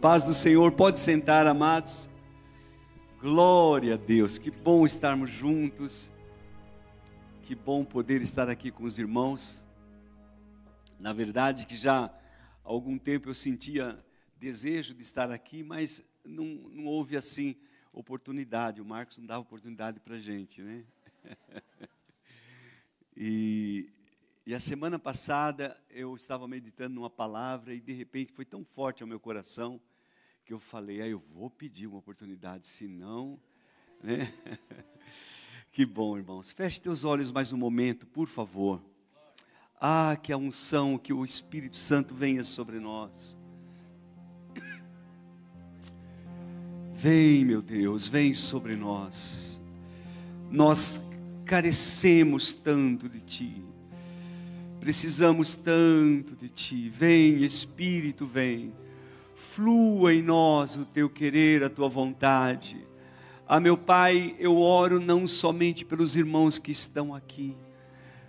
Paz do Senhor, pode sentar, amados. Glória a Deus, que bom estarmos juntos. Que bom poder estar aqui com os irmãos. Na verdade, que já há algum tempo eu sentia desejo de estar aqui, mas não, não houve assim oportunidade. O Marcos não dava oportunidade para gente, né? e e a semana passada eu estava meditando numa palavra e de repente foi tão forte ao meu coração que eu falei, ah, eu vou pedir uma oportunidade, senão, né? que bom, irmãos. Feche teus olhos mais um momento, por favor. Ah, que a unção, que o Espírito Santo venha sobre nós. Vem, meu Deus, vem sobre nós. Nós carecemos tanto de Ti. Precisamos tanto de Ti. Vem, Espírito, vem. Flua em nós o Teu querer, a Tua vontade. Ah, meu Pai, eu oro não somente pelos irmãos que estão aqui,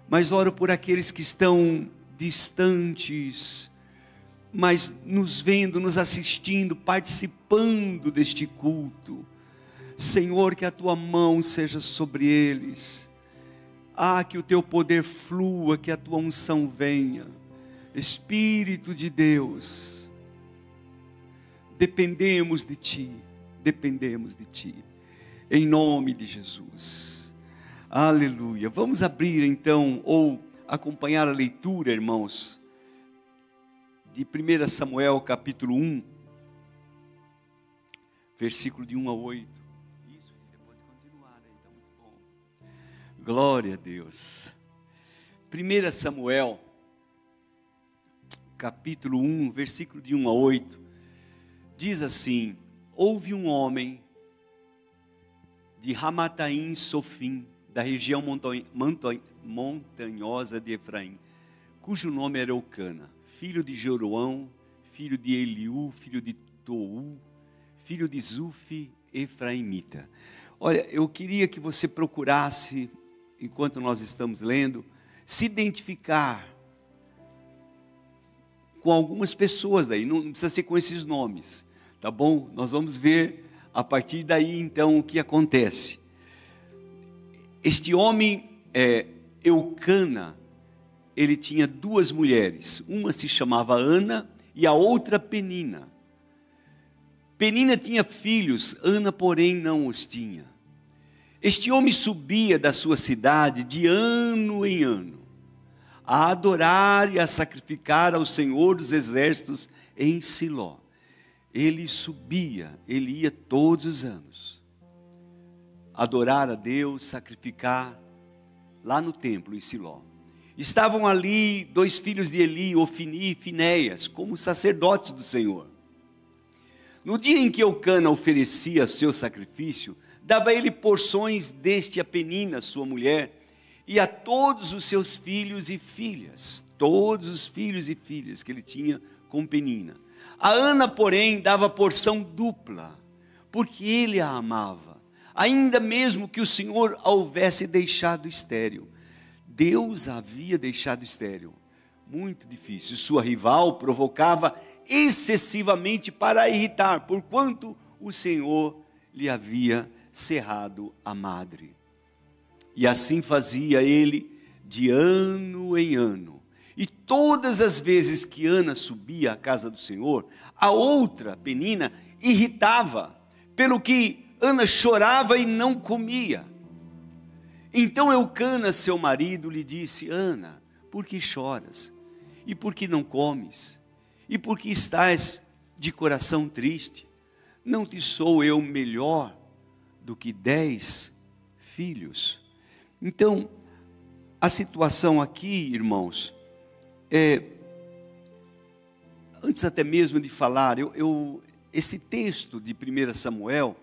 mas oro por aqueles que estão distantes, mas nos vendo, nos assistindo, participando deste culto. Senhor, que a tua mão seja sobre eles ah, que o teu poder flua, que a tua unção venha. Espírito de Deus, dependemos de Ti, dependemos de Ti, em nome de Jesus. Aleluia. Vamos abrir então, ou acompanhar a leitura, irmãos, de 1 Samuel capítulo 1, versículo de 1 a 8. Glória a Deus. 1 Samuel, capítulo 1, versículo de 1 a 8, diz assim: Houve um homem de Ramataim Sofim, da região montanhosa de Efraim, cujo nome era Eucana, filho de Joroão, filho de Eliú, filho de Tou, filho de Zufi, Efraimita. Olha, eu queria que você procurasse enquanto nós estamos lendo, se identificar com algumas pessoas daí, não precisa ser com esses nomes, tá bom? Nós vamos ver a partir daí então o que acontece. Este homem, é, Eucana, ele tinha duas mulheres, uma se chamava Ana e a outra Penina. Penina tinha filhos, Ana, porém, não os tinha. Este homem subia da sua cidade de ano em ano, a adorar e a sacrificar ao Senhor dos exércitos em Siló. Ele subia, ele ia todos os anos, adorar a Deus, sacrificar lá no templo em Siló. Estavam ali dois filhos de Eli, Ofini e Finéias, como sacerdotes do Senhor. No dia em que Eucana oferecia seu sacrifício, dava ele porções deste a Penina, sua mulher, e a todos os seus filhos e filhas, todos os filhos e filhas que ele tinha com Penina. A Ana, porém, dava porção dupla, porque ele a amava, ainda mesmo que o Senhor a houvesse deixado estéril. Deus a havia deixado estéril. Muito difícil. Sua rival provocava excessivamente para irritar, porquanto o Senhor lhe havia cerrado a madre. E assim fazia ele de ano em ano. E todas as vezes que Ana subia à casa do Senhor, a outra, Penina, irritava, pelo que Ana chorava e não comia. Então Eucana, seu marido, lhe disse: Ana, por que choras? E por que não comes? E por que estás de coração triste? Não te sou eu melhor do que dez filhos. Então, a situação aqui, irmãos, é, antes até mesmo de falar, eu, eu, esse texto de 1 Samuel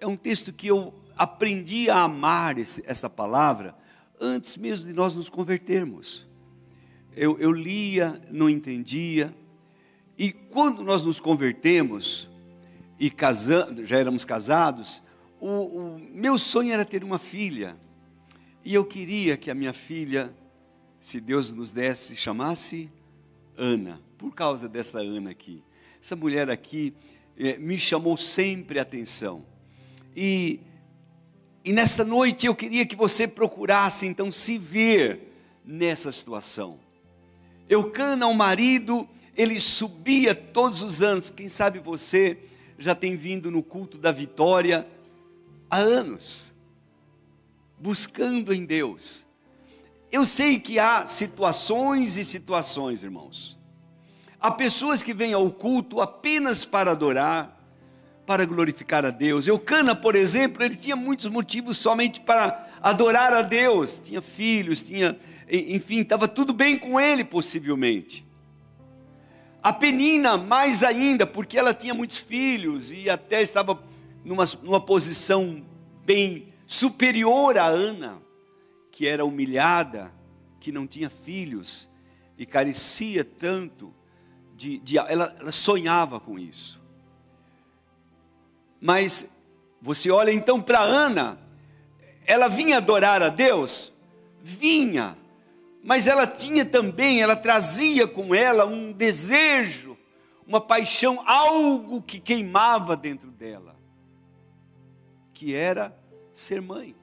é um texto que eu aprendi a amar esse, essa palavra antes mesmo de nós nos convertermos. Eu, eu lia, não entendia, e quando nós nos convertemos e casamos, já éramos casados, o, o meu sonho era ter uma filha. E eu queria que a minha filha, se Deus nos desse, chamasse Ana, por causa dessa Ana aqui. essa mulher aqui é, me chamou sempre a atenção. E, e nesta noite eu queria que você procurasse então se ver nessa situação. Eucana, o marido, ele subia todos os anos. Quem sabe você já tem vindo no culto da vitória há anos, buscando em Deus. Eu sei que há situações e situações, irmãos. Há pessoas que vêm ao culto apenas para adorar, para glorificar a Deus. Eucana, por exemplo, ele tinha muitos motivos somente para adorar a Deus. Tinha filhos, tinha, enfim, estava tudo bem com ele, possivelmente. A Penina, mais ainda, porque ela tinha muitos filhos e até estava numa, numa posição bem superior a Ana, que era humilhada, que não tinha filhos e carecia tanto de, de ela, ela sonhava com isso. Mas você olha então para Ana, ela vinha adorar a Deus? Vinha, mas ela tinha também, ela trazia com ela um desejo, uma paixão, algo que queimava dentro dela, que era ser mãe.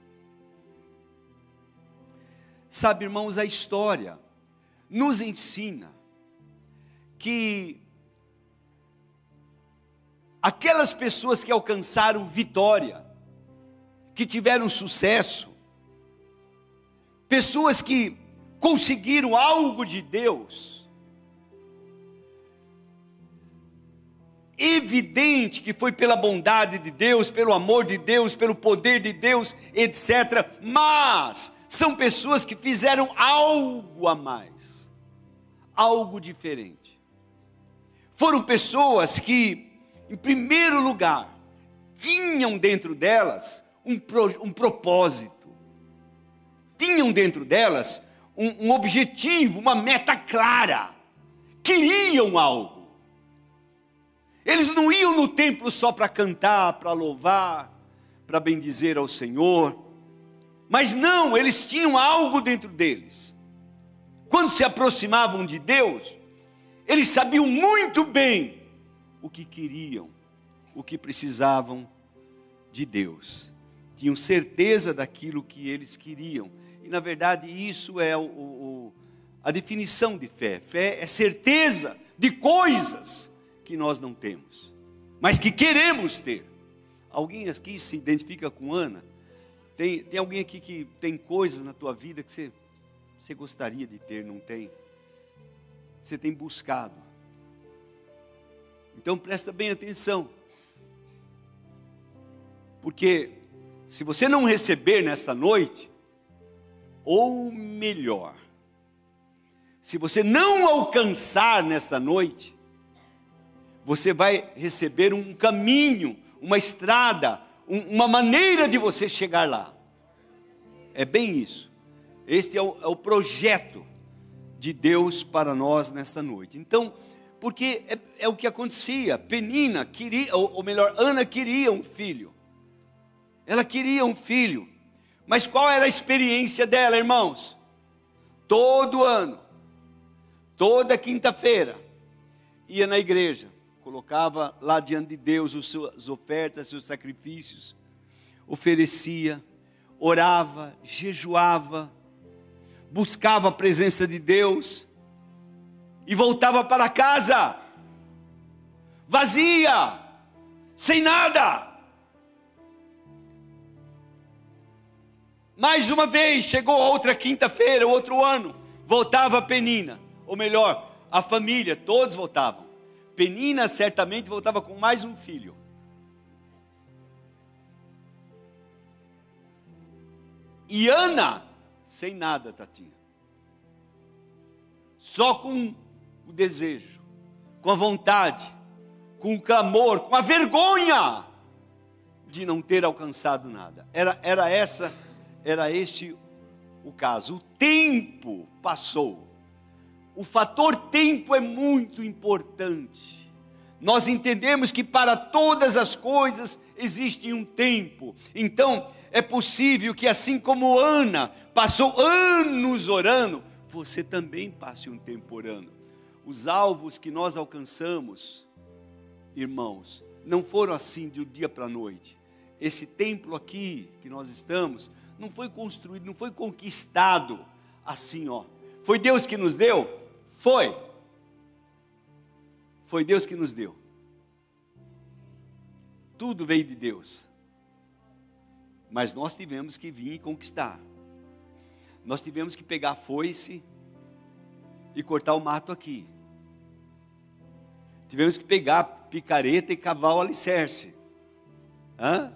Sabe, irmãos, a história nos ensina que aquelas pessoas que alcançaram vitória, que tiveram sucesso, pessoas que conseguiram algo de Deus, evidente que foi pela bondade de Deus, pelo amor de Deus, pelo poder de Deus, etc. Mas são pessoas que fizeram algo a mais, algo diferente. Foram pessoas que, em primeiro lugar, tinham dentro delas um, pro, um propósito, tinham dentro delas um, um objetivo, uma meta clara, queriam algo. Eles não iam no templo só para cantar, para louvar, para bendizer ao Senhor, mas não, eles tinham algo dentro deles. Quando se aproximavam de Deus, eles sabiam muito bem o que queriam, o que precisavam de Deus. Tinham certeza daquilo que eles queriam. E na verdade isso é o, o, a definição de fé. Fé é certeza de coisas que nós não temos, mas que queremos ter. Alguém aqui se identifica com Ana? Tem, tem alguém aqui que tem coisas na tua vida que você, você gostaria de ter, não tem? você tem buscado. Então presta bem atenção. Porque se você não receber nesta noite, ou melhor, se você não alcançar nesta noite, você vai receber um caminho, uma estrada, um, uma maneira de você chegar lá. É bem isso. Este é o, é o projeto de Deus para nós nesta noite. Então, porque é, é o que acontecia. Penina queria, ou, ou melhor, Ana queria um filho. Ela queria um filho. Mas qual era a experiência dela, irmãos? Todo ano, toda quinta-feira, ia na igreja, colocava lá diante de Deus as suas ofertas, os seus sacrifícios, oferecia, orava, jejuava, buscava a presença de Deus e voltava para casa vazia, sem nada. Mais uma vez, chegou outra quinta-feira, outro ano, voltava a Penina, ou melhor, a família, todos voltavam. Penina certamente voltava com mais um filho. E Ana sem nada, Tatinha. Só com o desejo, com a vontade, com o clamor, com a vergonha de não ter alcançado nada. Era, era essa, era esse o caso. O tempo passou. O fator tempo é muito importante. Nós entendemos que para todas as coisas existe um tempo. Então, é possível que assim como Ana passou anos orando, você também passe um tempo orando. Os alvos que nós alcançamos irmãos, não foram assim de um dia para a noite. Esse templo aqui que nós estamos, não foi construído, não foi conquistado assim, ó. Foi Deus que nos deu? Foi. Foi Deus que nos deu. Tudo veio de Deus. Mas nós tivemos que vir e conquistar. Nós tivemos que pegar a foice e cortar o mato aqui. Tivemos que pegar picareta e cavar o alicerce. Hã?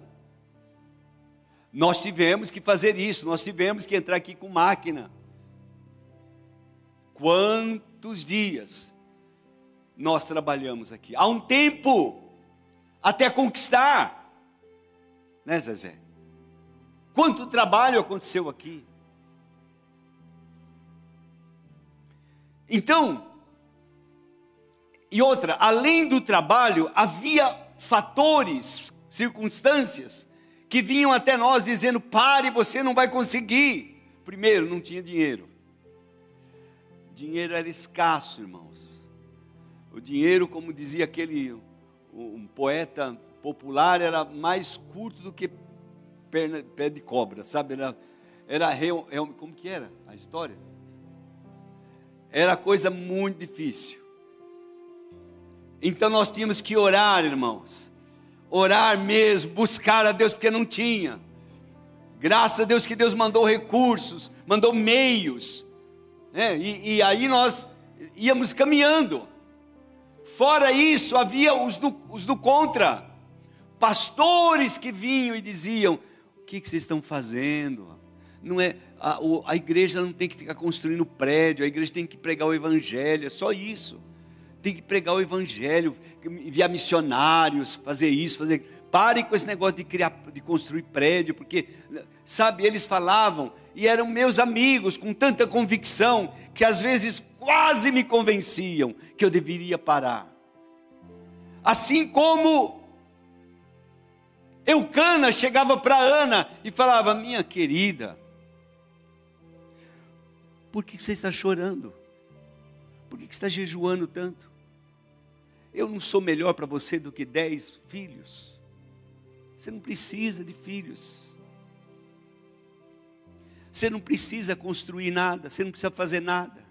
Nós tivemos que fazer isso, nós tivemos que entrar aqui com máquina. Quantos dias nós trabalhamos aqui? Há um tempo até conquistar, né, Zezé? Quanto trabalho aconteceu aqui? Então, e outra, além do trabalho, havia fatores, circunstâncias que vinham até nós dizendo: pare, você não vai conseguir. Primeiro, não tinha dinheiro. Dinheiro era escasso, irmãos. O dinheiro, como dizia aquele um poeta popular, era mais curto do que perna, pé de cobra, sabe? Era, era como que era a história? Era coisa muito difícil. Então nós tínhamos que orar, irmãos orar mesmo, buscar a Deus, porque não tinha. Graças a Deus que Deus mandou recursos, mandou meios, né? e, e aí nós íamos caminhando. Fora isso, havia os do, os do contra, pastores que vinham e diziam: O que, que vocês estão fazendo? Não é a, a igreja não tem que ficar construindo prédio, a igreja tem que pregar o evangelho, é só isso tem que pregar o evangelho, enviar missionários, fazer isso, fazer. Pare com esse negócio de criar, de construir prédio, porque, sabe, eles falavam e eram meus amigos com tanta convicção que às vezes quase me convenciam que eu deveria parar. Assim como Eucana chegava para Ana e falava: Minha querida, por que você está chorando? Por que você está jejuando tanto? Eu não sou melhor para você do que dez filhos. Você não precisa de filhos. Você não precisa construir nada, você não precisa fazer nada.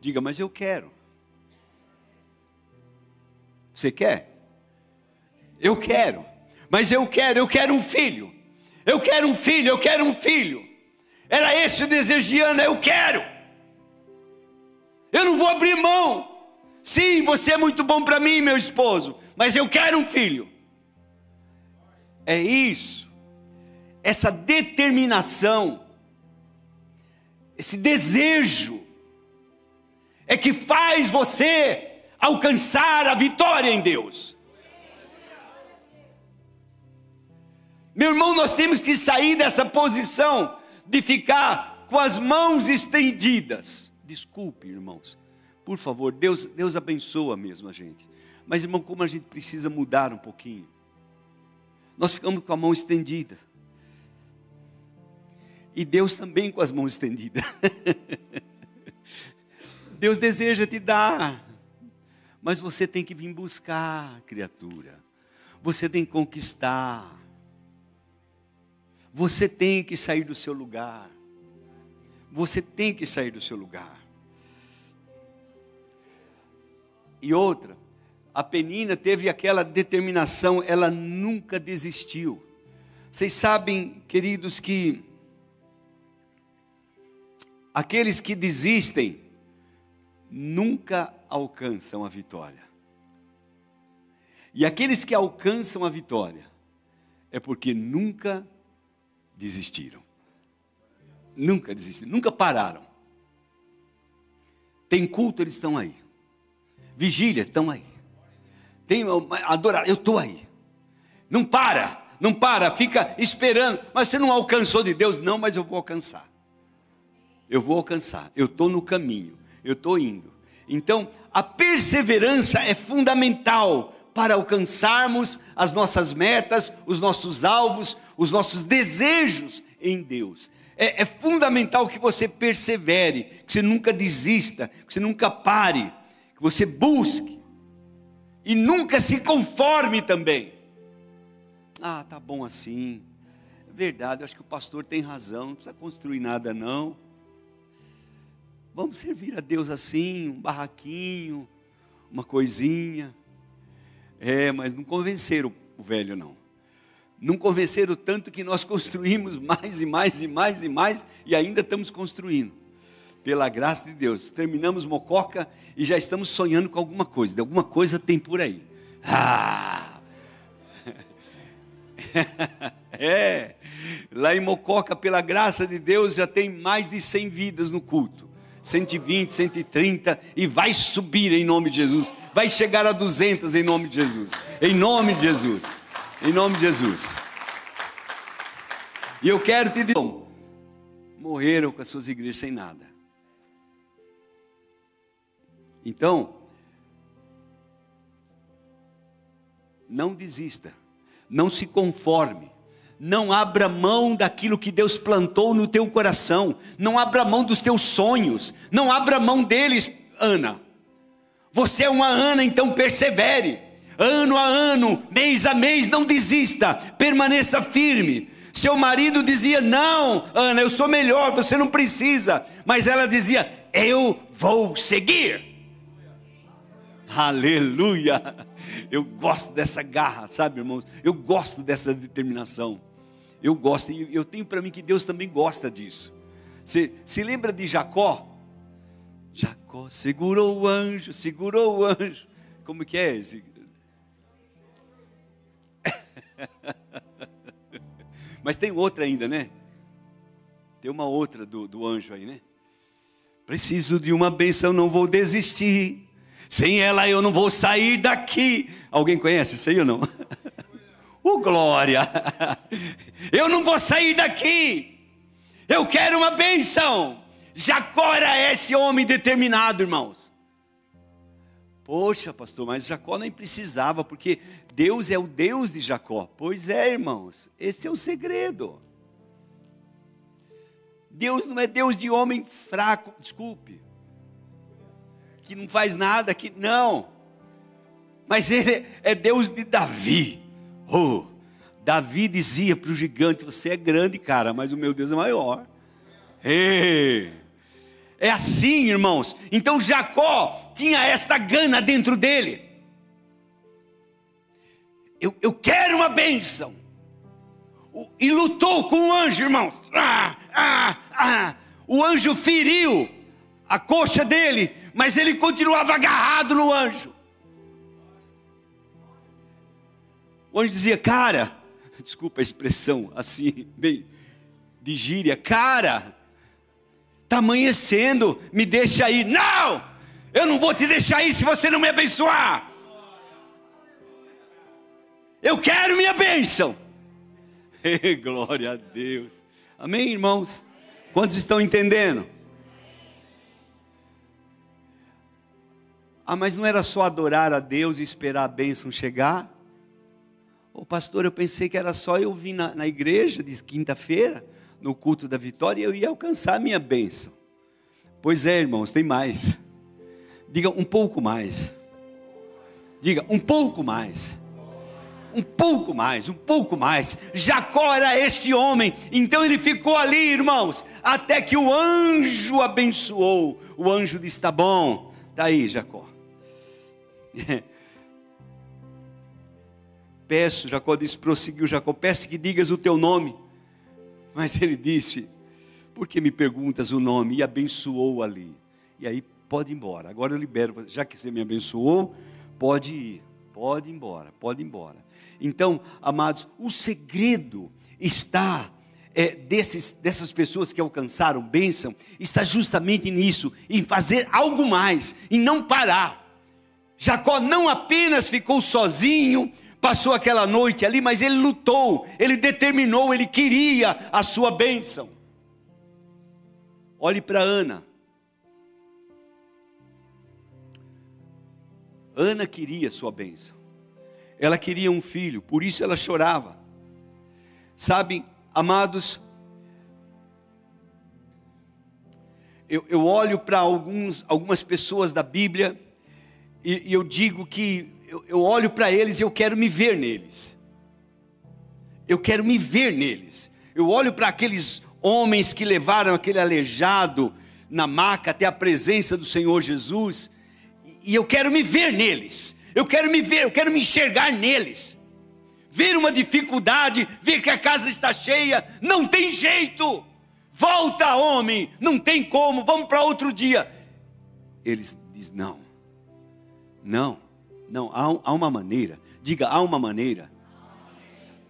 Diga, mas eu quero. Você quer? Eu quero. Mas eu quero, eu quero um filho. Eu quero um filho, eu quero um filho. Era esse o desejo de Ana, eu quero. Eu não vou abrir mão. Sim, você é muito bom para mim, meu esposo, mas eu quero um filho. É isso, essa determinação, esse desejo, é que faz você alcançar a vitória em Deus. Meu irmão, nós temos que sair dessa posição de ficar com as mãos estendidas. Desculpe, irmãos. Por favor, Deus, Deus abençoa mesmo a gente. Mas, irmão, como a gente precisa mudar um pouquinho. Nós ficamos com a mão estendida. E Deus também com as mãos estendidas. Deus deseja te dar. Mas você tem que vir buscar, criatura. Você tem que conquistar. Você tem que sair do seu lugar. Você tem que sair do seu lugar. E outra, a Penina teve aquela determinação, ela nunca desistiu. Vocês sabem, queridos, que aqueles que desistem nunca alcançam a vitória. E aqueles que alcançam a vitória é porque nunca desistiram. Nunca desistiram, nunca pararam. Tem culto, eles estão aí. Vigília, estão aí. Tem adorar, eu estou aí. Não para, não para, fica esperando. Mas você não alcançou de Deus? Não, mas eu vou alcançar. Eu vou alcançar. Eu estou no caminho. Eu estou indo. Então, a perseverança é fundamental para alcançarmos as nossas metas, os nossos alvos, os nossos desejos em Deus. É, é fundamental que você persevere, que você nunca desista, que você nunca pare você busque. E nunca se conforme também. Ah, tá bom assim. É verdade, eu acho que o pastor tem razão, não precisa construir nada não. Vamos servir a Deus assim, um barraquinho, uma coisinha. É, mas não convenceram o velho não. Não convenceram tanto que nós construímos mais e mais e mais e mais e ainda estamos construindo. Pela graça de Deus. Terminamos Mococa e já estamos sonhando com alguma coisa. De alguma coisa tem por aí. Ah! é. Lá em Mococa, pela graça de Deus, já tem mais de 100 vidas no culto. 120, 130 e vai subir em nome de Jesus. Vai chegar a 200 em nome de Jesus. Em nome de Jesus. Em nome de Jesus. E eu quero te dizer, morreram com as suas igrejas sem nada. Então, não desista, não se conforme, não abra mão daquilo que Deus plantou no teu coração, não abra mão dos teus sonhos, não abra mão deles, Ana. Você é uma Ana, então persevere, ano a ano, mês a mês, não desista, permaneça firme. Seu marido dizia: Não, Ana, eu sou melhor, você não precisa, mas ela dizia: Eu vou seguir. Aleluia! Eu gosto dessa garra, sabe, irmãos? Eu gosto dessa determinação. Eu gosto, e eu tenho para mim que Deus também gosta disso. Você se lembra de Jacó? Jacó segurou o anjo, segurou o anjo. Como que é esse? Mas tem outra ainda, né? Tem uma outra do, do anjo aí, né? Preciso de uma benção, não vou desistir. Sem ela eu não vou sair daqui. Alguém conhece isso aí ou não? Oh, glória! Eu não vou sair daqui. Eu quero uma benção. Jacó era esse homem determinado, irmãos. Poxa, pastor, mas Jacó nem precisava, porque Deus é o Deus de Jacó. Pois é, irmãos, esse é o segredo. Deus não é Deus de homem fraco, desculpe, que não faz nada, que não. Mas ele é Deus de Davi. Oh, Davi dizia para o gigante: Você é grande, cara, mas o meu Deus é maior. É assim, irmãos. Então Jacó tinha esta gana dentro dele. Eu, eu quero uma bênção. E lutou com o anjo, irmãos. Ah, ah, ah. O anjo feriu a coxa dele, mas ele continuava agarrado no anjo. O anjo dizia, cara, desculpa a expressão assim, bem de gíria, cara, está amanhecendo, me deixa aí. Não! Eu não vou te deixar aí se você não me abençoar. Eu quero minha bênção. Glória a Deus. Amém, irmãos? Quantos estão entendendo? Ah, mas não era só adorar a Deus e esperar a bênção chegar? Ô pastor, eu pensei que era só eu vir na, na igreja de quinta-feira no culto da vitória e eu ia alcançar a minha bênção. Pois é, irmãos, tem mais. Diga um pouco mais. Diga um pouco mais. Um pouco mais, um pouco mais. Jacó era este homem, então ele ficou ali, irmãos, até que o anjo abençoou. O anjo disse: Tá bom, tá aí, Jacó. Peço, Jacó disse, prosseguiu Jacó, peço que digas o teu nome. Mas ele disse: Por que me perguntas o nome? E abençoou ali. E aí, pode ir embora. Agora eu libero, já que você me abençoou, pode ir, pode ir embora, pode ir embora. Então, amados, o segredo está é, desses, dessas pessoas que alcançaram bênção, está justamente nisso, em fazer algo mais, em não parar. Jacó não apenas ficou sozinho, passou aquela noite ali, mas ele lutou, ele determinou, ele queria a sua bênção. Olhe para Ana. Ana queria sua bênção. Ela queria um filho, por isso ela chorava. Sabe, amados, eu, eu olho para algumas pessoas da Bíblia e, e eu digo que eu, eu olho para eles e eu quero me ver neles. Eu quero me ver neles. Eu olho para aqueles homens que levaram aquele aleijado na maca até a presença do Senhor Jesus, e eu quero me ver neles. Eu quero me ver, eu quero me enxergar neles. Ver uma dificuldade, ver que a casa está cheia, não tem jeito. Volta, homem, não tem como, vamos para outro dia. Eles diz não. Não. Não, há, há uma maneira. Diga, há uma maneira.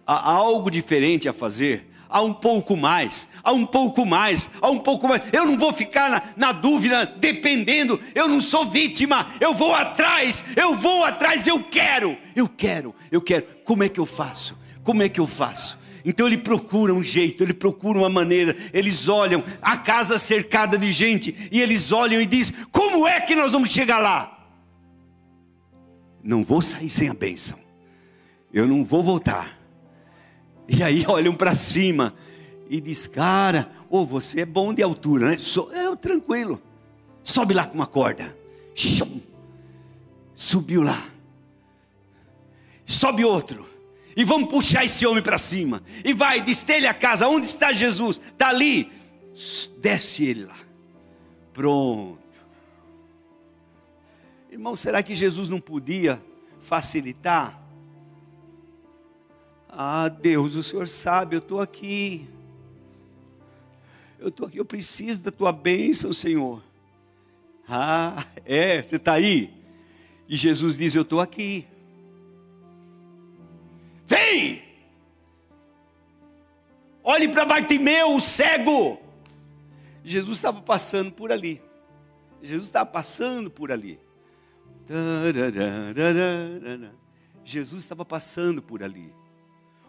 Há algo diferente a fazer há um pouco mais, há um pouco mais, há um pouco mais. Eu não vou ficar na, na, dúvida, dependendo. Eu não sou vítima, eu vou atrás, eu vou atrás, eu quero, eu quero, eu quero. Como é que eu faço? Como é que eu faço? Então ele procura um jeito, ele procura uma maneira. Eles olham a casa cercada de gente e eles olham e dizem: Como é que nós vamos chegar lá? Não vou sair sem a bênção. Eu não vou voltar. E aí olham para cima e diz: Cara, oh, você é bom de altura, né? So, é tranquilo. Sobe lá com uma corda. Shum. Subiu lá. Sobe outro. E vamos puxar esse homem para cima. E vai, destelha a casa. Onde está Jesus? Está ali. Desce ele lá. Pronto. Irmão, será que Jesus não podia facilitar? Ah, Deus, o Senhor sabe, eu estou aqui. Eu estou aqui, eu preciso da tua bênção, Senhor. Ah, é, você está aí? E Jesus diz: Eu estou aqui. Vem! Olhe para Bartimeu, o cego. Jesus estava passando por ali. Jesus estava passando por ali. Jesus estava passando por ali.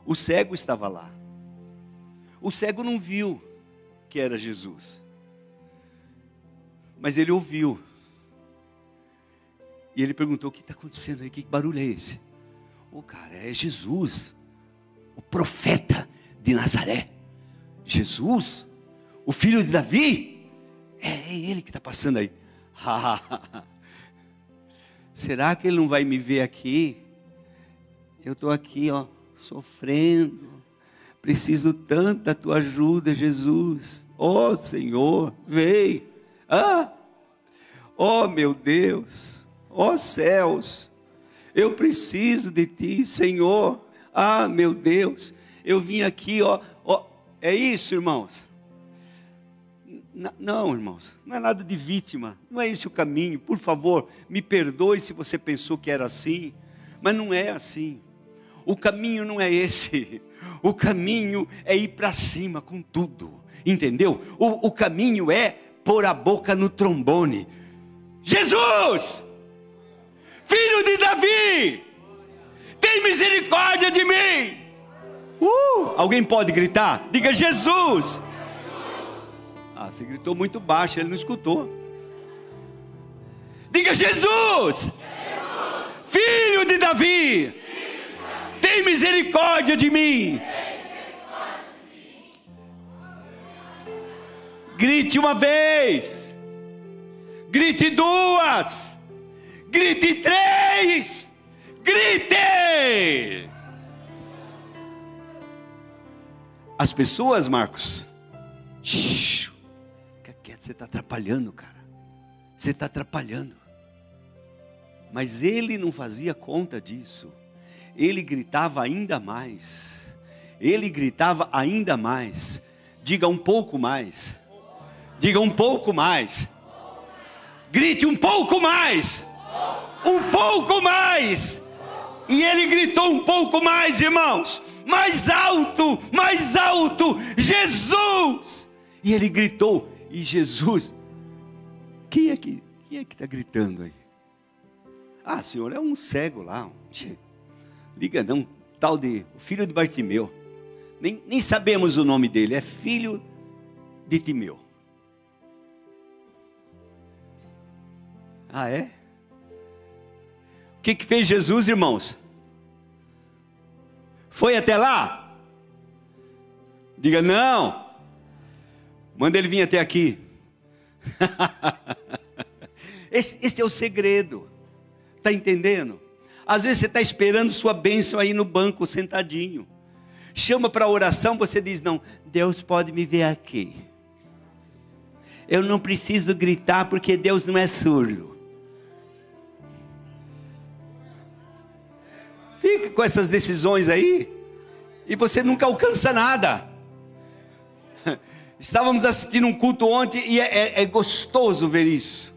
O cego estava lá. O cego não viu que era Jesus, mas ele ouviu. E ele perguntou: O que está acontecendo aí? Que barulho é esse? O oh, cara, é Jesus, o profeta de Nazaré. Jesus, o filho de Davi. É, é ele que está passando aí. Será que ele não vai me ver aqui? Eu estou aqui, ó, sofrendo. Preciso tanto da tua ajuda, Jesus. Oh, Senhor, vem. Ah! Oh meu Deus, oh, céus, eu preciso de ti, Senhor. Ah, meu Deus, eu vim aqui, ó, ó. É isso, irmãos. Não, irmãos, não é nada de vítima, não é esse o caminho. Por favor, me perdoe se você pensou que era assim, mas não é assim. O caminho não é esse. O caminho é ir para cima com tudo. Entendeu? O, o caminho é pôr a boca no trombone. Jesus, filho de Davi, tem misericórdia de mim. Uh, alguém pode gritar? Diga Jesus. Ah, você gritou muito baixo, ele não escutou. Diga Jesus, filho de Davi tem misericórdia de mim. Grite uma vez, grite duas, grite três, grite. As pessoas, Marcos, você está atrapalhando, cara. Você está atrapalhando. Mas ele não fazia conta disso ele gritava ainda mais. Ele gritava ainda mais. Diga um pouco mais. Diga um pouco mais. Grite um pouco mais. Um pouco mais. E ele gritou um pouco mais, irmãos. Mais alto, mais alto. Jesus. E ele gritou. E Jesus. Quem é que quem é que está gritando aí? Ah, senhor, é um cego lá. Liga não, tal de filho de Bartimeu. Nem, nem sabemos o nome dele, é filho de Timeu. Ah, é? O que, que fez Jesus, irmãos? Foi até lá? Diga não. Manda ele vir até aqui. esse, esse é o segredo. Está entendendo? Às vezes você está esperando sua bênção aí no banco, sentadinho. Chama para oração, você diz: Não, Deus pode me ver aqui. Eu não preciso gritar porque Deus não é surdo. Fica com essas decisões aí e você nunca alcança nada. Estávamos assistindo um culto ontem e é, é, é gostoso ver isso.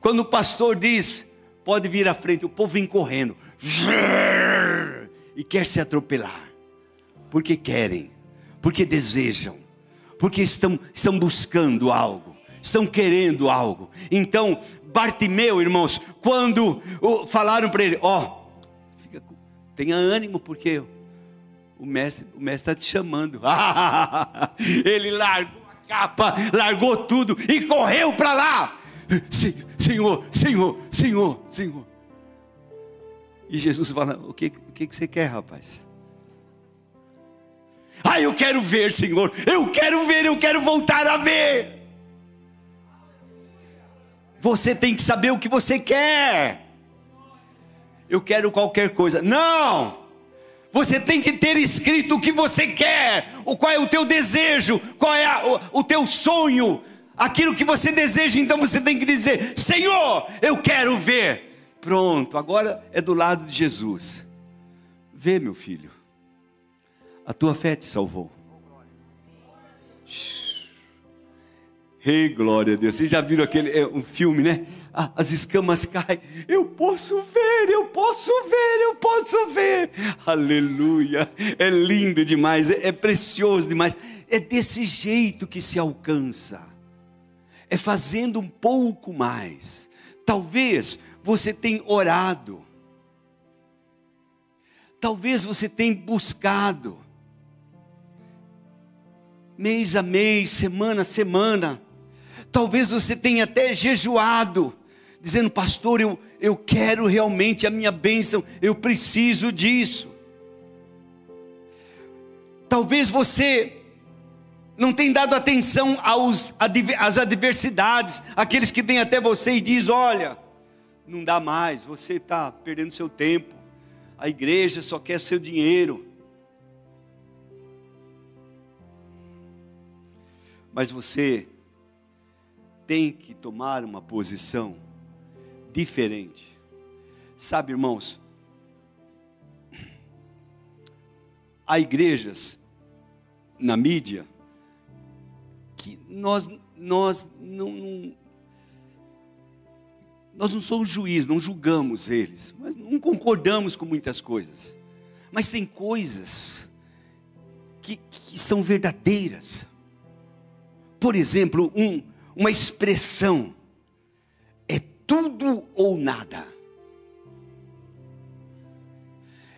Quando o pastor diz, pode vir à frente, o povo vem correndo e quer se atropelar, porque querem, porque desejam, porque estão, estão buscando algo, estão querendo algo. Então, Bartimeu, irmãos, quando falaram para ele: Ó, oh, tenha ânimo, porque o mestre o mestre está te chamando. ele largou a capa, largou tudo e correu para lá. Senhor, Senhor, Senhor, Senhor. E Jesus fala: O que, o que você quer, rapaz? Ah, eu quero ver, Senhor. Eu quero ver, eu quero voltar a ver. Você tem que saber o que você quer. Eu quero qualquer coisa. Não! Você tem que ter escrito o que você quer, o qual é o teu desejo, qual é a, o, o teu sonho, aquilo que você deseja. Então você tem que dizer: Senhor, eu quero ver. Pronto, agora é do lado de Jesus. Vê, meu filho, a tua fé te salvou. Rei, hey, glória a Deus. Vocês já viram aquele é, um filme, né? Ah, as escamas caem. Eu posso ver, eu posso ver, eu posso ver. Aleluia. É lindo demais, é, é precioso demais. É desse jeito que se alcança. É fazendo um pouco mais. Talvez você tenha orado. Talvez você tenha buscado. Mês a mês, semana a semana. Talvez você tenha até jejuado dizendo, pastor, eu, eu quero realmente a minha bênção, eu preciso disso. Talvez você não tenha dado atenção aos, às adversidades, aqueles que vêm até você e diz, olha, não dá mais, você está perdendo seu tempo, a igreja só quer seu dinheiro. Mas você tem que tomar uma posição diferente. Sabe, irmãos, há igrejas na mídia que nós, nós não, não, nós não somos juízes, não julgamos eles, mas não concordamos com muitas coisas. Mas tem coisas que, que são verdadeiras. Por exemplo, um, uma expressão tudo ou nada.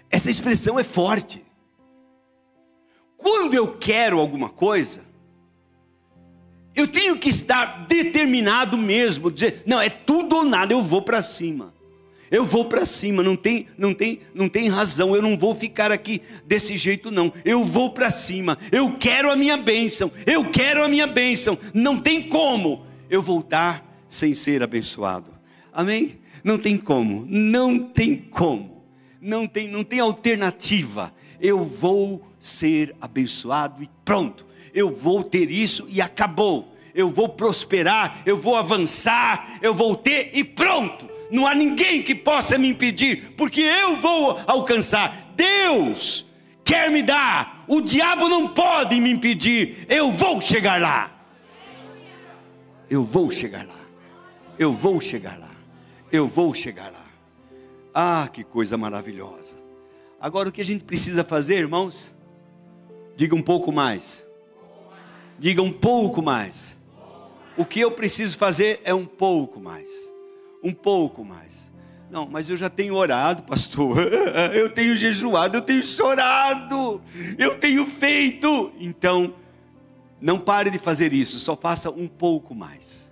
Essa expressão é forte. Quando eu quero alguma coisa, eu tenho que estar determinado mesmo, dizer, não, é tudo ou nada, eu vou para cima. Eu vou para cima, não tem, não tem, não tem razão. Eu não vou ficar aqui desse jeito não. Eu vou para cima. Eu quero a minha bênção. Eu quero a minha bênção. Não tem como eu voltar sem ser abençoado. Amém? Não tem como, não tem como, não tem, não tem alternativa. Eu vou ser abençoado e pronto. Eu vou ter isso e acabou. Eu vou prosperar, eu vou avançar, eu vou ter e pronto. Não há ninguém que possa me impedir, porque eu vou alcançar. Deus quer me dar, o diabo não pode me impedir. Eu vou chegar lá. Eu vou chegar lá. Eu vou chegar lá eu vou chegar lá. Ah, que coisa maravilhosa. Agora o que a gente precisa fazer, irmãos? Diga um pouco mais. Diga um pouco mais. O que eu preciso fazer é um pouco mais. Um pouco mais. Não, mas eu já tenho orado, pastor. Eu tenho jejuado, eu tenho chorado. Eu tenho feito. Então, não pare de fazer isso, só faça um pouco mais.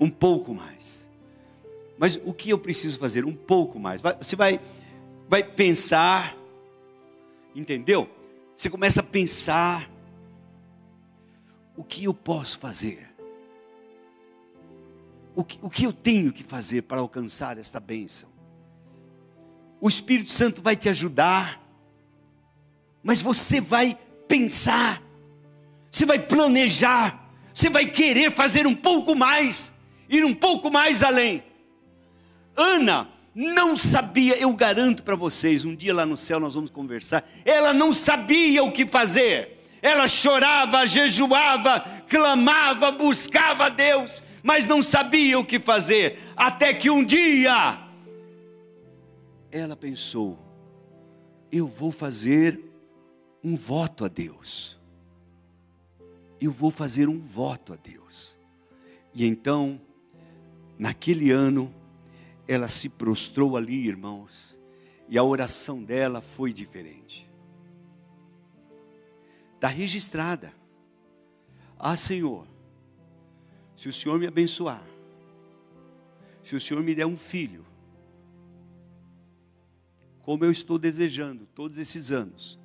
Um pouco mais. Mas o que eu preciso fazer? Um pouco mais. Você vai, vai pensar, entendeu? Você começa a pensar: o que eu posso fazer? O que, o que eu tenho que fazer para alcançar esta bênção? o Espírito Santo vai te ajudar, mas você vai pensar, você vai planejar, você vai querer fazer um pouco mais, ir um pouco mais além. Ana não sabia, eu garanto para vocês, um dia lá no céu nós vamos conversar, ela não sabia o que fazer. Ela chorava, jejuava, clamava, buscava a Deus, mas não sabia o que fazer, até que um dia ela pensou: eu vou fazer um voto a Deus. Eu vou fazer um voto a Deus. E então, naquele ano, ela se prostrou ali, irmãos, e a oração dela foi diferente. Está registrada. Ah, Senhor, se o Senhor me abençoar, se o Senhor me der um filho, como eu estou desejando todos esses anos,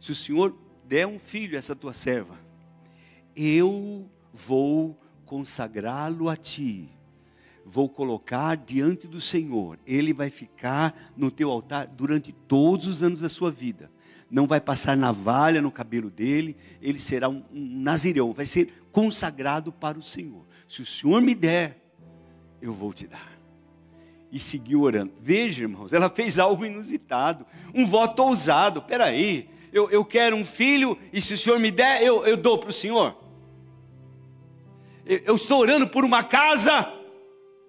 se o Senhor der um filho a essa tua serva, eu vou consagrá-lo a ti, vou colocar diante do Senhor, ele vai ficar no teu altar durante todos os anos da sua vida. Não vai passar navalha no cabelo dele, ele será um, um nazireu, vai ser consagrado para o Senhor. Se o Senhor me der, eu vou te dar e seguiu orando. Veja, irmãos, ela fez algo inusitado, um voto ousado. Peraí, eu, eu quero um filho e se o Senhor me der, eu, eu dou para o Senhor. Eu, eu estou orando por uma casa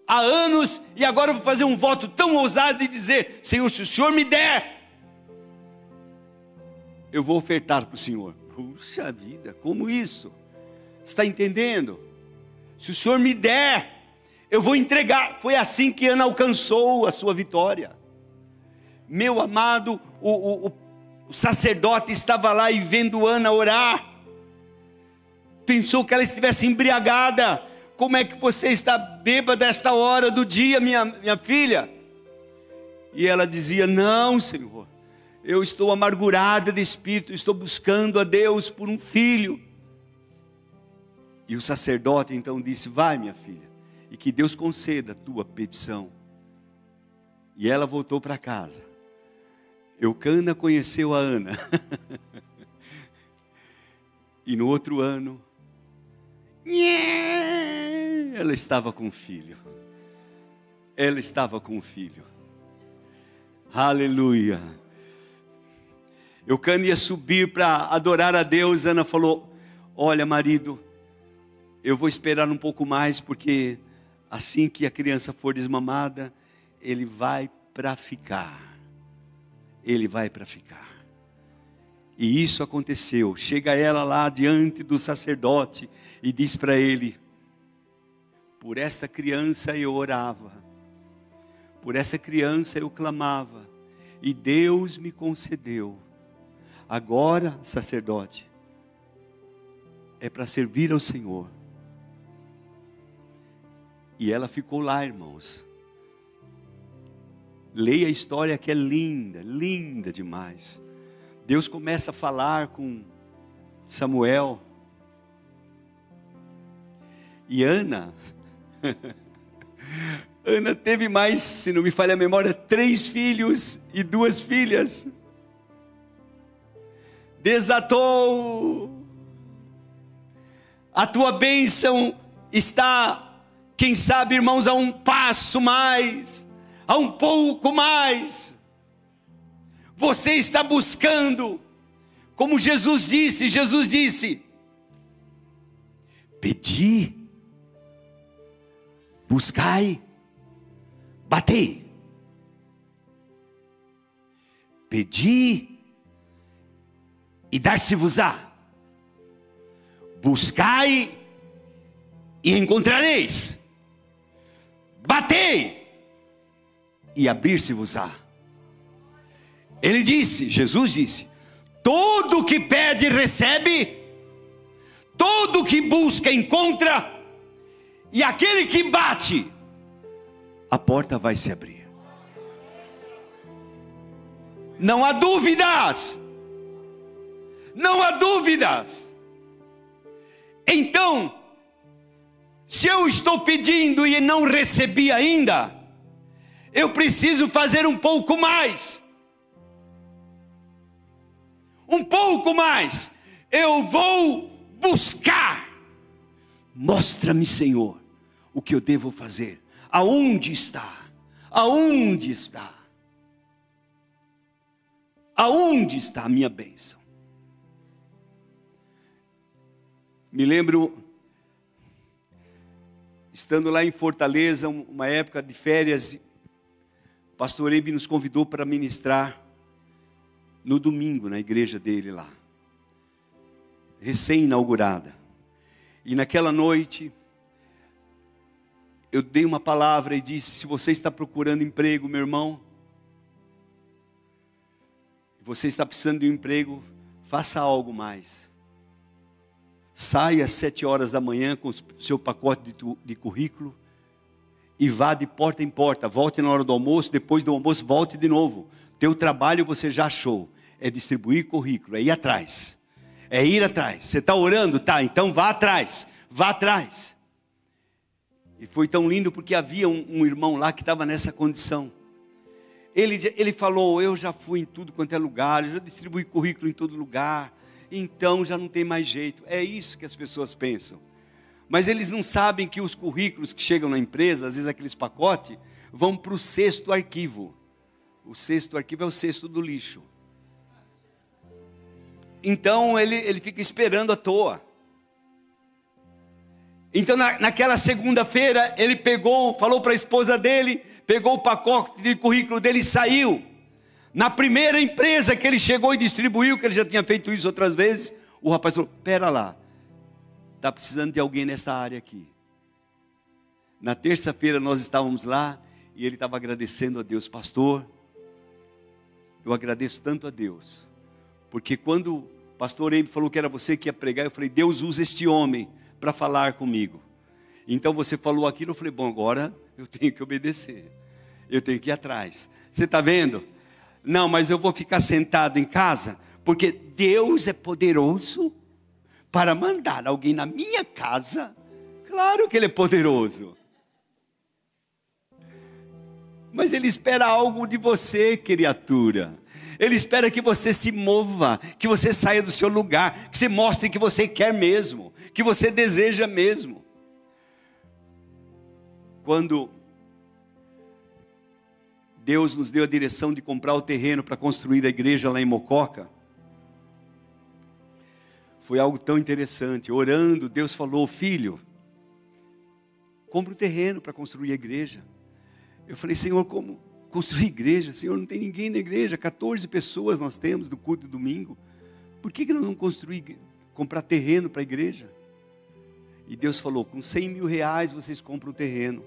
há anos e agora eu vou fazer um voto tão ousado e dizer: Senhor, se o Senhor me der, eu vou ofertar para o Senhor. Puxa vida, como isso? Está entendendo? Se o Senhor me der, eu vou entregar. Foi assim que Ana alcançou a sua vitória. Meu amado, o, o, o sacerdote estava lá e vendo Ana orar. Pensou que ela estivesse embriagada. Como é que você está bêbada esta hora do dia, minha, minha filha? E ela dizia: Não, Senhor, eu estou amargurada de espírito, estou buscando a Deus por um filho. E o sacerdote então disse: Vai, minha filha e que Deus conceda a tua petição. E ela voltou para casa. Eucana conheceu a Ana. e no outro ano, ela estava com um filho. Ela estava com um filho. Aleluia. Eucana ia subir para adorar a Deus. Ana falou: Olha, marido, eu vou esperar um pouco mais, porque assim que a criança for desmamada, ele vai para ficar. Ele vai para ficar. E isso aconteceu. Chega ela lá diante do sacerdote e diz para ele: Por esta criança eu orava, por essa criança eu clamava, e Deus me concedeu. Agora, sacerdote, é para servir ao Senhor. E ela ficou lá, irmãos. Leia a história que é linda, linda demais. Deus começa a falar com Samuel. E Ana, Ana teve mais, se não me falha a memória, três filhos e duas filhas. Desatou. A tua bênção está quem sabe, irmãos, a um passo mais, a um pouco mais. Você está buscando, como Jesus disse: Jesus disse, pedi, buscai, batei. Pedi e dar-se-vos-á. Buscai e encontrareis batei e abrir-se-vos-á. Ele disse, Jesus disse: todo que pede, recebe, todo que busca, encontra, e aquele que bate, a porta vai se abrir. Não há dúvidas, não há dúvidas. Então, se eu estou pedindo e não recebi ainda, Eu preciso fazer um pouco mais. Um pouco mais. Eu vou buscar. Mostra-me, Senhor, o que eu devo fazer. Aonde está? Aonde está? Aonde está a minha bênção? Me lembro, estando lá em Fortaleza, uma época de férias, o pastor Eibe nos convidou para ministrar no domingo na igreja dele lá, recém-inaugurada. E naquela noite, eu dei uma palavra e disse: se você está procurando emprego, meu irmão, você está precisando de um emprego, faça algo mais. Saia às sete horas da manhã com o seu pacote de, de currículo e vá de porta em porta. Volte na hora do almoço, depois do almoço, volte de novo. Teu trabalho você já achou. É distribuir currículo, é ir atrás. É ir atrás. Você está orando? Tá, então vá atrás. Vá atrás. E foi tão lindo porque havia um, um irmão lá que estava nessa condição. Ele, ele falou: Eu já fui em tudo quanto é lugar, eu já distribuí currículo em todo lugar, então já não tem mais jeito. É isso que as pessoas pensam. Mas eles não sabem que os currículos que chegam na empresa, às vezes aqueles pacotes, vão para o sexto arquivo. O sexto arquivo é o sexto do lixo. Então ele, ele fica esperando à toa. Então, na, naquela segunda-feira, ele pegou, falou para a esposa dele, pegou o pacote de currículo dele e saiu. Na primeira empresa que ele chegou e distribuiu, que ele já tinha feito isso outras vezes, o rapaz falou: Pera lá, está precisando de alguém nesta área aqui. Na terça-feira nós estávamos lá e ele estava agradecendo a Deus, pastor. Eu agradeço tanto a Deus, porque quando o pastor Eibe falou que era você que ia pregar, eu falei: Deus usa este homem para falar comigo. Então você falou aquilo, eu falei, bom, agora eu tenho que obedecer. Eu tenho que ir atrás. Você está vendo? Não, mas eu vou ficar sentado em casa, porque Deus é poderoso para mandar alguém na minha casa. Claro que Ele é poderoso. Mas Ele espera algo de você, criatura. Ele espera que você se mova, que você saia do seu lugar, que você mostre que você quer mesmo, que você deseja mesmo. Quando Deus nos deu a direção de comprar o terreno para construir a igreja lá em Mococa, foi algo tão interessante. Orando, Deus falou: Filho, compra o terreno para construir a igreja. Eu falei: Senhor, como construir igreja? Senhor, não tem ninguém na igreja, 14 pessoas nós temos do culto de domingo. Por que, que nós não construir, comprar terreno para a igreja? E Deus falou: com 100 mil reais vocês compram o terreno.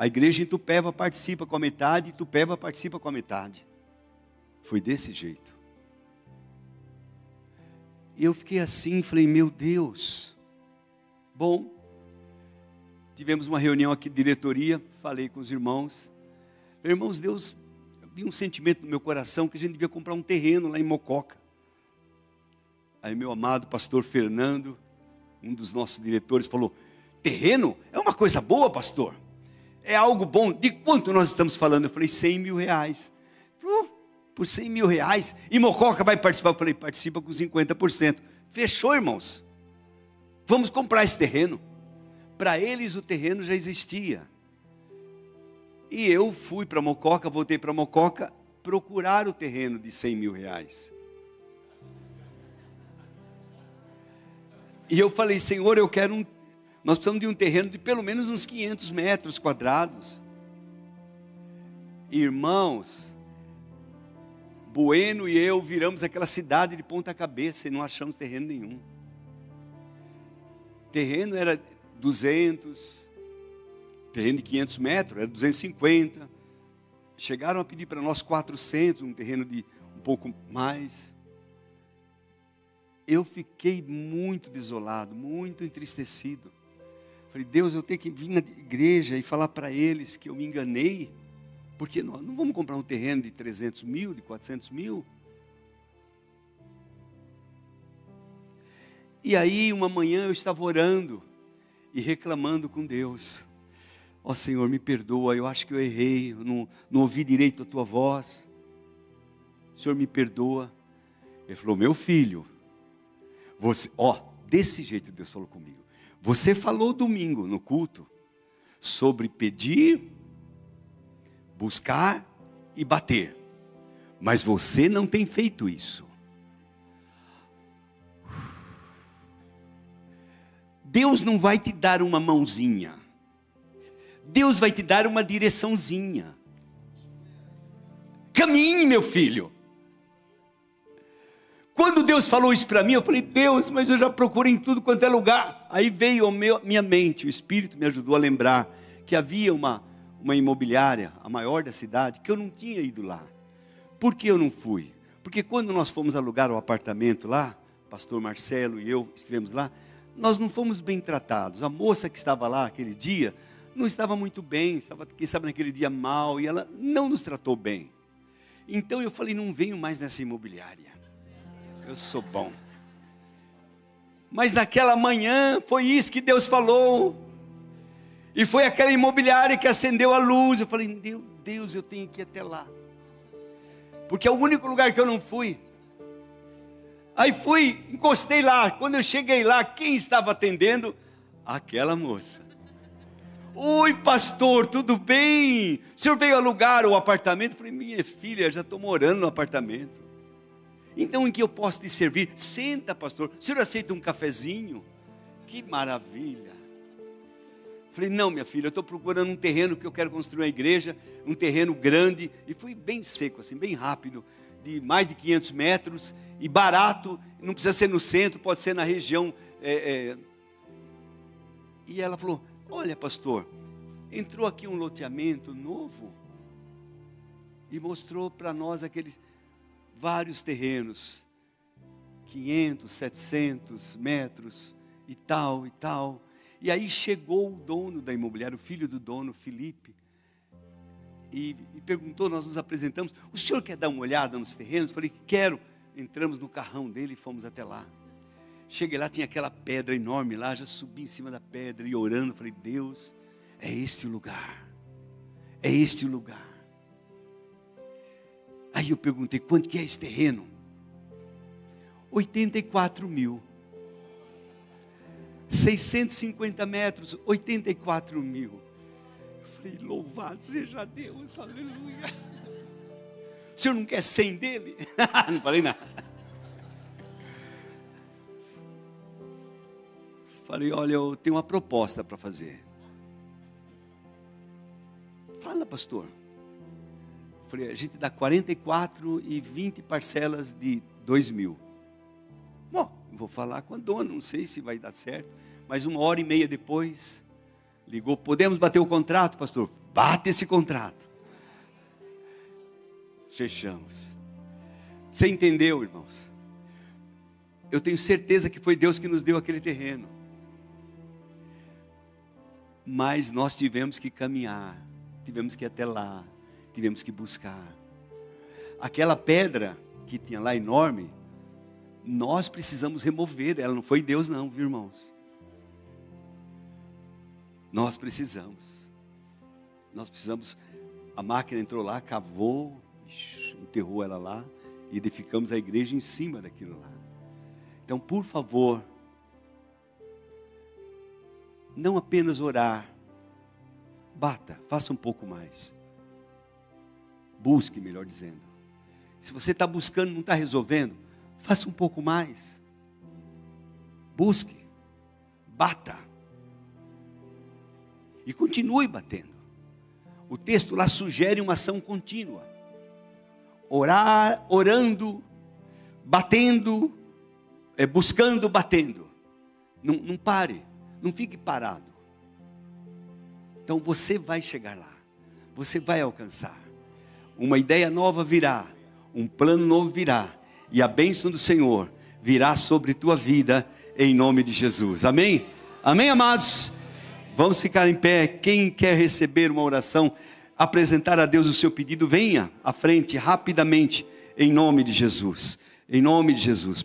A igreja em Tupéva participa com a metade, Tupéva participa com a metade. Foi desse jeito. Eu fiquei assim, falei: meu Deus. Bom, tivemos uma reunião aqui de diretoria, falei com os irmãos. Irmãos, Deus, vi um sentimento no meu coração que a gente devia comprar um terreno lá em Mococa. Aí meu amado pastor Fernando um dos nossos diretores falou: terreno é uma coisa boa, pastor. É algo bom. De quanto nós estamos falando? Eu falei: 100 mil reais. Uh, por 100 mil reais. E Mococa vai participar? Eu falei: participa com 50%. Fechou, irmãos. Vamos comprar esse terreno. Para eles o terreno já existia. E eu fui para Mococa, voltei para Mococa, procurar o terreno de 100 mil reais. E eu falei, Senhor, eu quero um. Nós precisamos de um terreno de pelo menos uns 500 metros quadrados. Irmãos, Bueno e eu viramos aquela cidade de ponta cabeça e não achamos terreno nenhum. Terreno era 200, terreno de 500 metros era 250. Chegaram a pedir para nós 400, um terreno de um pouco mais eu fiquei muito desolado, muito entristecido. Falei, Deus, eu tenho que vir na igreja e falar para eles que eu me enganei, porque nós não vamos comprar um terreno de 300 mil, de 400 mil. E aí, uma manhã eu estava orando e reclamando com Deus. Ó oh, Senhor, me perdoa, eu acho que eu errei, eu não, não ouvi direito a tua voz. Senhor, me perdoa. Ele falou: Meu filho, você, ó, desse jeito Deus falou comigo. Você falou domingo no culto sobre pedir, buscar e bater, mas você não tem feito isso. Deus não vai te dar uma mãozinha, Deus vai te dar uma direçãozinha. Caminhe, meu filho. Quando Deus falou isso para mim, eu falei, Deus, mas eu já procurei em tudo quanto é lugar. Aí veio a minha mente, o Espírito me ajudou a lembrar que havia uma, uma imobiliária, a maior da cidade, que eu não tinha ido lá. Por que eu não fui? Porque quando nós fomos alugar o apartamento lá, pastor Marcelo e eu estivemos lá, nós não fomos bem tratados. A moça que estava lá aquele dia não estava muito bem, estava, quem sabe, naquele dia mal, e ela não nos tratou bem. Então eu falei, não venho mais nessa imobiliária eu sou bom. Mas naquela manhã foi isso que Deus falou. E foi aquela imobiliária que acendeu a luz. Eu falei, meu Deus, eu tenho que ir até lá. Porque é o único lugar que eu não fui. Aí fui, encostei lá. Quando eu cheguei lá, quem estava atendendo? Aquela moça. Oi, pastor, tudo bem? O senhor veio alugar o apartamento? Eu falei, minha filha, já estou morando no apartamento. Então, em que eu posso te servir? Senta, pastor. O senhor aceita um cafezinho? Que maravilha. Falei, não, minha filha, eu estou procurando um terreno que eu quero construir uma igreja, um terreno grande. E fui bem seco, assim, bem rápido, de mais de 500 metros, e barato, não precisa ser no centro, pode ser na região. É, é... E ela falou: Olha, pastor, entrou aqui um loteamento novo e mostrou para nós aqueles vários terrenos, 500, 700 metros e tal e tal. E aí chegou o dono da imobiliária, o filho do dono, Felipe, e, e, perguntou, nós nos apresentamos, o senhor quer dar uma olhada nos terrenos? Falei, quero. Entramos no carrão dele e fomos até lá. Cheguei lá, tinha aquela pedra enorme lá, já subi em cima da pedra e orando, falei, Deus, é este o lugar, é este o lugar. Aí eu perguntei: quanto que é esse terreno? 84 mil. 650 metros, 84 mil. Eu falei: louvado seja Deus, aleluia. O senhor não quer 100 dele? não falei nada. Falei: olha, eu tenho uma proposta para fazer. Fala, pastor. Falei, a gente dá 44 e 20 parcelas de 2 mil. Bom, vou falar com a dona, não sei se vai dar certo. Mas uma hora e meia depois, ligou, podemos bater o contrato, pastor? Bate esse contrato. Fechamos. Você entendeu, irmãos? Eu tenho certeza que foi Deus que nos deu aquele terreno. Mas nós tivemos que caminhar, tivemos que ir até lá, tivemos que buscar. Aquela pedra que tinha lá enorme, nós precisamos remover ela, não foi Deus, não, viu, irmãos? Nós precisamos. Nós precisamos. A máquina entrou lá, cavou, enterrou ela lá e edificamos a igreja em cima daquilo lá. Então, por favor, não apenas orar, bata, faça um pouco mais. Busque, melhor dizendo. Se você está buscando não está resolvendo, faça um pouco mais. Busque. Bata. E continue batendo. O texto lá sugere uma ação contínua. Orar, orando, batendo, é, buscando, batendo. Não, não pare, não fique parado. Então você vai chegar lá, você vai alcançar uma ideia nova virá, um plano novo virá, e a bênção do Senhor virá sobre tua vida, em nome de Jesus. Amém? Amém, amados? Vamos ficar em pé. Quem quer receber uma oração, apresentar a Deus o seu pedido, venha à frente rapidamente, em nome de Jesus. Em nome de Jesus.